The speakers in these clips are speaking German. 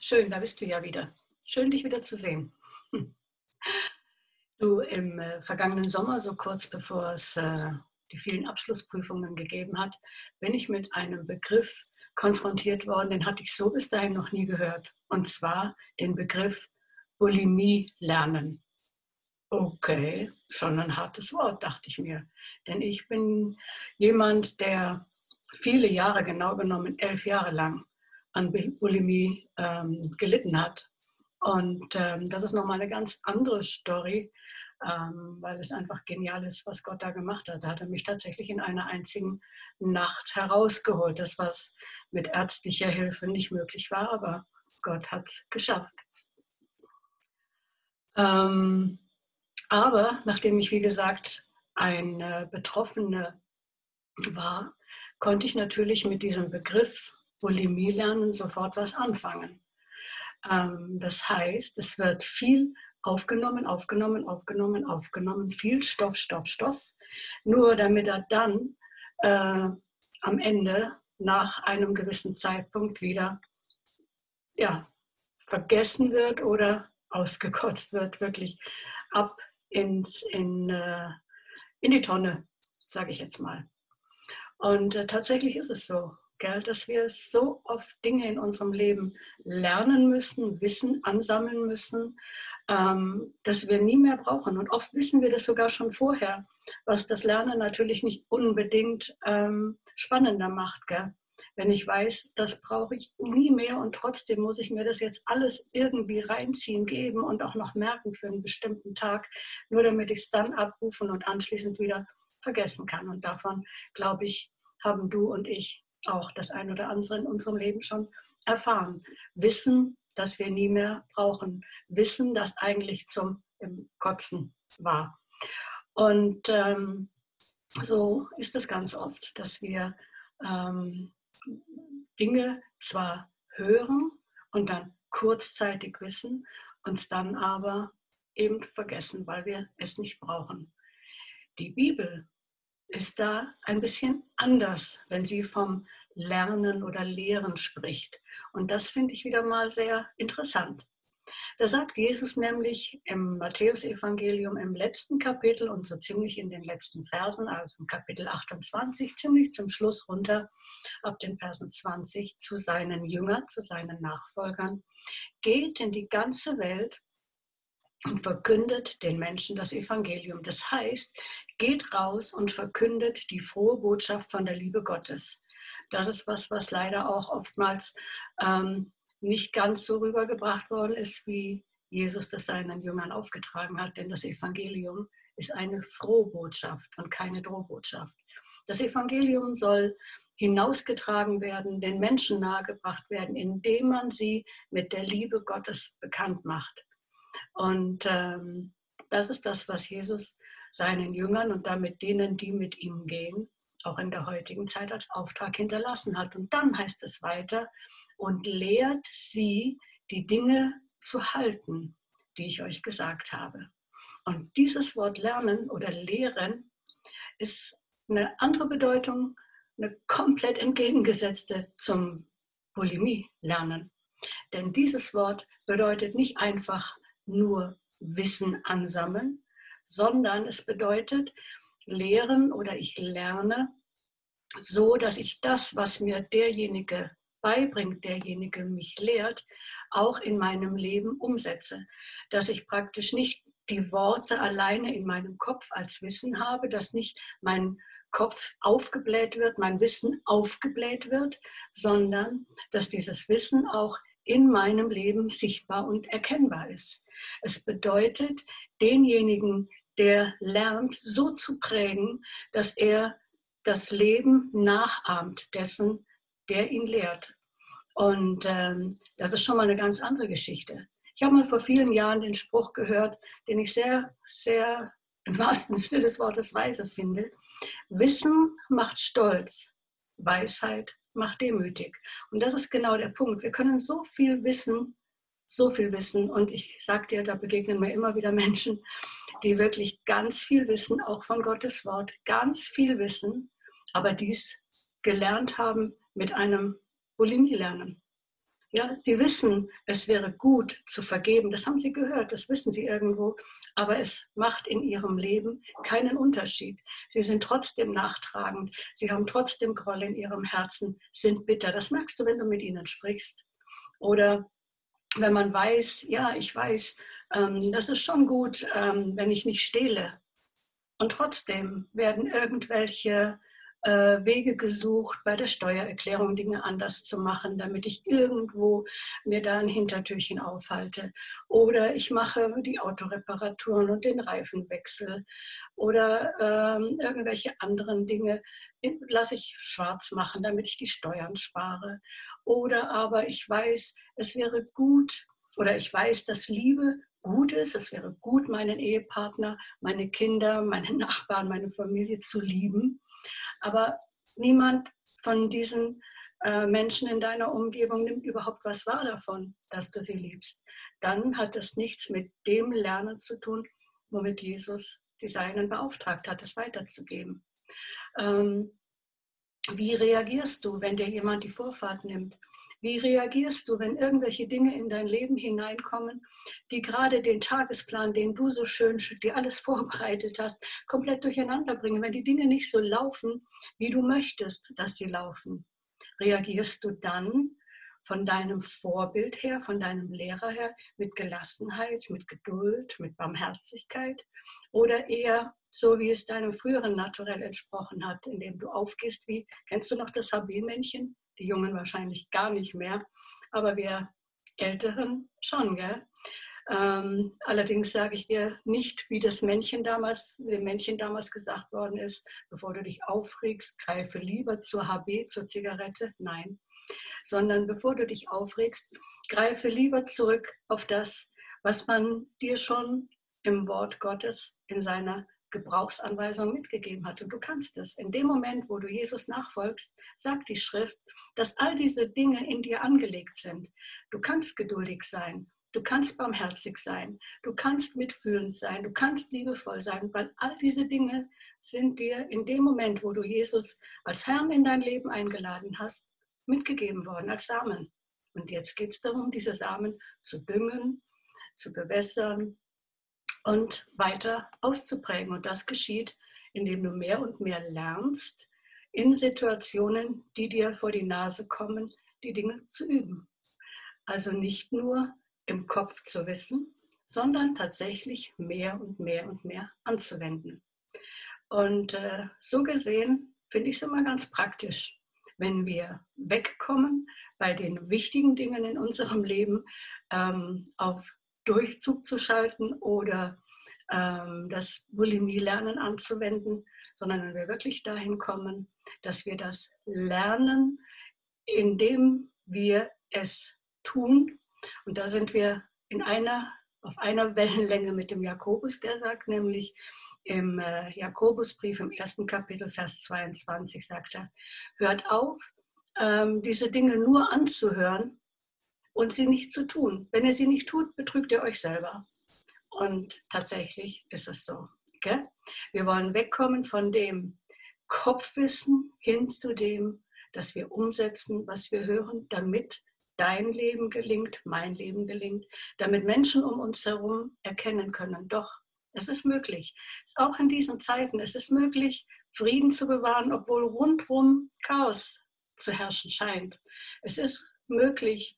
schön, da bist du ja wieder. Schön, dich wieder zu sehen. Du, im äh, vergangenen Sommer, so kurz bevor es äh, die vielen Abschlussprüfungen gegeben hat, bin ich mit einem Begriff konfrontiert worden, den hatte ich so bis dahin noch nie gehört. Und zwar den Begriff Bulimie lernen. Okay, schon ein hartes Wort, dachte ich mir. Denn ich bin jemand, der viele Jahre, genau genommen elf Jahre lang, an Bulimie ähm, gelitten hat. Und ähm, das ist nochmal eine ganz andere Story, ähm, weil es einfach genial ist, was Gott da gemacht hat. Da hat er mich tatsächlich in einer einzigen Nacht herausgeholt. Das, was mit ärztlicher Hilfe nicht möglich war, aber Gott hat es geschafft. Ähm, aber nachdem ich, wie gesagt, eine Betroffene war, konnte ich natürlich mit diesem Begriff Bulimie lernen sofort was anfangen. Ähm, das heißt, es wird viel aufgenommen, aufgenommen, aufgenommen, aufgenommen, viel Stoff, Stoff, Stoff, nur damit er dann äh, am Ende nach einem gewissen Zeitpunkt wieder ja, vergessen wird oder ausgekotzt wird, wirklich ab ins, in, äh, in die Tonne, sage ich jetzt mal. Und äh, tatsächlich ist es so, gell, dass wir so oft Dinge in unserem Leben lernen müssen, Wissen ansammeln müssen, ähm, dass wir nie mehr brauchen. Und oft wissen wir das sogar schon vorher, was das Lernen natürlich nicht unbedingt ähm, spannender macht. Gell? Wenn ich weiß, das brauche ich nie mehr und trotzdem muss ich mir das jetzt alles irgendwie reinziehen, geben und auch noch merken für einen bestimmten Tag, nur damit ich es dann abrufen und anschließend wieder vergessen kann. Und davon, glaube ich, haben du und ich auch das ein oder andere in unserem Leben schon erfahren. Wissen, dass wir nie mehr brauchen. Wissen, dass eigentlich zum Kotzen war. Und ähm, so ist es ganz oft, dass wir ähm, Dinge zwar hören und dann kurzzeitig wissen, uns dann aber eben vergessen, weil wir es nicht brauchen. Die Bibel ist da ein bisschen anders, wenn sie vom Lernen oder Lehren spricht. Und das finde ich wieder mal sehr interessant. Da sagt Jesus nämlich im Matthäusevangelium im letzten Kapitel und so ziemlich in den letzten Versen, also im Kapitel 28, ziemlich zum Schluss runter, ab den Versen 20, zu seinen Jüngern, zu seinen Nachfolgern, geht in die ganze Welt und verkündet den Menschen das Evangelium. Das heißt, geht raus und verkündet die frohe Botschaft von der Liebe Gottes. Das ist was, was leider auch oftmals ähm, nicht ganz so rübergebracht worden ist, wie Jesus das seinen Jüngern aufgetragen hat. Denn das Evangelium ist eine Frohbotschaft und keine Drohbotschaft. Das Evangelium soll hinausgetragen werden, den Menschen nahegebracht werden, indem man sie mit der Liebe Gottes bekannt macht. Und ähm, das ist das, was Jesus seinen Jüngern und damit denen, die mit ihm gehen, auch in der heutigen Zeit als Auftrag hinterlassen hat. Und dann heißt es weiter, und lehrt sie, die Dinge zu halten, die ich euch gesagt habe. Und dieses Wort lernen oder lehren ist eine andere Bedeutung, eine komplett entgegengesetzte zum Bulimie lernen. Denn dieses Wort bedeutet nicht einfach nur Wissen ansammeln, sondern es bedeutet lehren oder ich lerne so, dass ich das, was mir derjenige beibringt, derjenige mich lehrt, auch in meinem Leben umsetze. Dass ich praktisch nicht die Worte alleine in meinem Kopf als Wissen habe, dass nicht mein Kopf aufgebläht wird, mein Wissen aufgebläht wird, sondern dass dieses Wissen auch in meinem Leben sichtbar und erkennbar ist. Es bedeutet, denjenigen, der lernt, so zu prägen, dass er das Leben nachahmt dessen, der ihn lehrt. Und ähm, das ist schon mal eine ganz andere Geschichte. Ich habe mal vor vielen Jahren den Spruch gehört, den ich sehr, sehr im wahrsten Sinne des Wortes weise finde. Wissen macht stolz, Weisheit macht demütig. Und das ist genau der Punkt. Wir können so viel wissen, so viel wissen. Und ich sage dir, da begegnen mir immer wieder Menschen, die wirklich ganz viel wissen, auch von Gottes Wort, ganz viel wissen, aber dies gelernt haben mit einem Bulimie lernen. Ja, sie wissen, es wäre gut zu vergeben. Das haben sie gehört, das wissen sie irgendwo. Aber es macht in ihrem Leben keinen Unterschied. Sie sind trotzdem nachtragend. Sie haben trotzdem Groll in ihrem Herzen, sind bitter. Das merkst du, wenn du mit ihnen sprichst. Oder wenn man weiß, ja, ich weiß, ähm, das ist schon gut, ähm, wenn ich nicht stehle. Und trotzdem werden irgendwelche Wege gesucht, bei der Steuererklärung Dinge anders zu machen, damit ich irgendwo mir da ein Hintertürchen aufhalte. Oder ich mache die Autoreparaturen und den Reifenwechsel. Oder ähm, irgendwelche anderen Dinge lasse ich schwarz machen, damit ich die Steuern spare. Oder aber ich weiß, es wäre gut, oder ich weiß, dass Liebe gut ist. Es wäre gut, meinen Ehepartner, meine Kinder, meine Nachbarn, meine Familie zu lieben. Aber niemand von diesen äh, Menschen in deiner Umgebung nimmt überhaupt was wahr davon, dass du sie liebst. Dann hat es nichts mit dem Lernen zu tun, womit Jesus die Seinen beauftragt hat, es weiterzugeben. Ähm, wie reagierst du, wenn dir jemand die Vorfahrt nimmt? Wie reagierst du, wenn irgendwelche Dinge in dein Leben hineinkommen, die gerade den Tagesplan, den du so schön, dir alles vorbereitet hast, komplett durcheinander bringen? Wenn die Dinge nicht so laufen, wie du möchtest, dass sie laufen, reagierst du dann von deinem Vorbild her, von deinem Lehrer her, mit Gelassenheit, mit Geduld, mit Barmherzigkeit oder eher so, wie es deinem früheren Naturell entsprochen hat, indem du aufgehst wie, kennst du noch das HB-Männchen? Die Jungen wahrscheinlich gar nicht mehr, aber wir Älteren schon, gell? Ähm, allerdings sage ich dir nicht, wie das Männchen damals, dem Männchen damals gesagt worden ist, bevor du dich aufregst, greife lieber zur HB, zur Zigarette. Nein, sondern bevor du dich aufregst, greife lieber zurück auf das, was man dir schon im Wort Gottes in seiner Gebrauchsanweisung mitgegeben hat. Und du kannst es. In dem Moment, wo du Jesus nachfolgst, sagt die Schrift, dass all diese Dinge in dir angelegt sind. Du kannst geduldig sein. Du kannst barmherzig sein, du kannst mitfühlend sein, du kannst liebevoll sein, weil all diese Dinge sind dir in dem Moment, wo du Jesus als Herrn in dein Leben eingeladen hast, mitgegeben worden als Samen. Und jetzt geht es darum, diese Samen zu düngen, zu bewässern und weiter auszuprägen. Und das geschieht, indem du mehr und mehr lernst, in Situationen, die dir vor die Nase kommen, die Dinge zu üben. Also nicht nur im Kopf zu wissen, sondern tatsächlich mehr und mehr und mehr anzuwenden. Und äh, so gesehen finde ich es immer ganz praktisch, wenn wir wegkommen bei den wichtigen Dingen in unserem Leben ähm, auf Durchzug zu schalten oder ähm, das Bulimie-Lernen anzuwenden, sondern wenn wir wirklich dahin kommen, dass wir das lernen, indem wir es tun. Und da sind wir in einer, auf einer Wellenlänge mit dem Jakobus, der sagt nämlich im äh, Jakobusbrief im ersten Kapitel, Vers 22, sagt er, hört auf, ähm, diese Dinge nur anzuhören und sie nicht zu tun. Wenn ihr sie nicht tut, betrügt ihr euch selber. Und tatsächlich ist es so. Okay? Wir wollen wegkommen von dem Kopfwissen hin zu dem, dass wir umsetzen, was wir hören, damit dein Leben gelingt, mein Leben gelingt, damit Menschen um uns herum erkennen können, doch, es ist möglich. Auch in diesen Zeiten, es ist möglich, Frieden zu bewahren, obwohl rundherum Chaos zu herrschen scheint. Es ist möglich,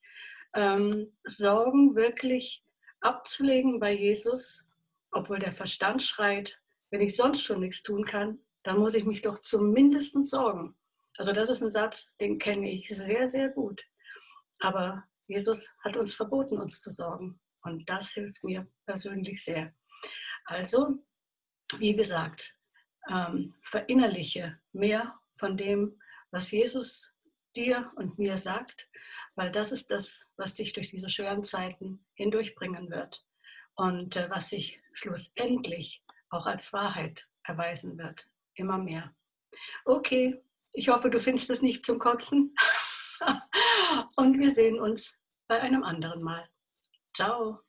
ähm, Sorgen wirklich abzulegen bei Jesus, obwohl der Verstand schreit, wenn ich sonst schon nichts tun kann, dann muss ich mich doch zumindest sorgen. Also das ist ein Satz, den kenne ich sehr, sehr gut. Aber Jesus hat uns verboten, uns zu sorgen. Und das hilft mir persönlich sehr. Also, wie gesagt, ähm, verinnerliche mehr von dem, was Jesus dir und mir sagt, weil das ist das, was dich durch diese schweren Zeiten hindurchbringen wird und äh, was sich schlussendlich auch als Wahrheit erweisen wird. Immer mehr. Okay, ich hoffe, du findest es nicht zum Kotzen. Und wir sehen uns bei einem anderen Mal. Ciao.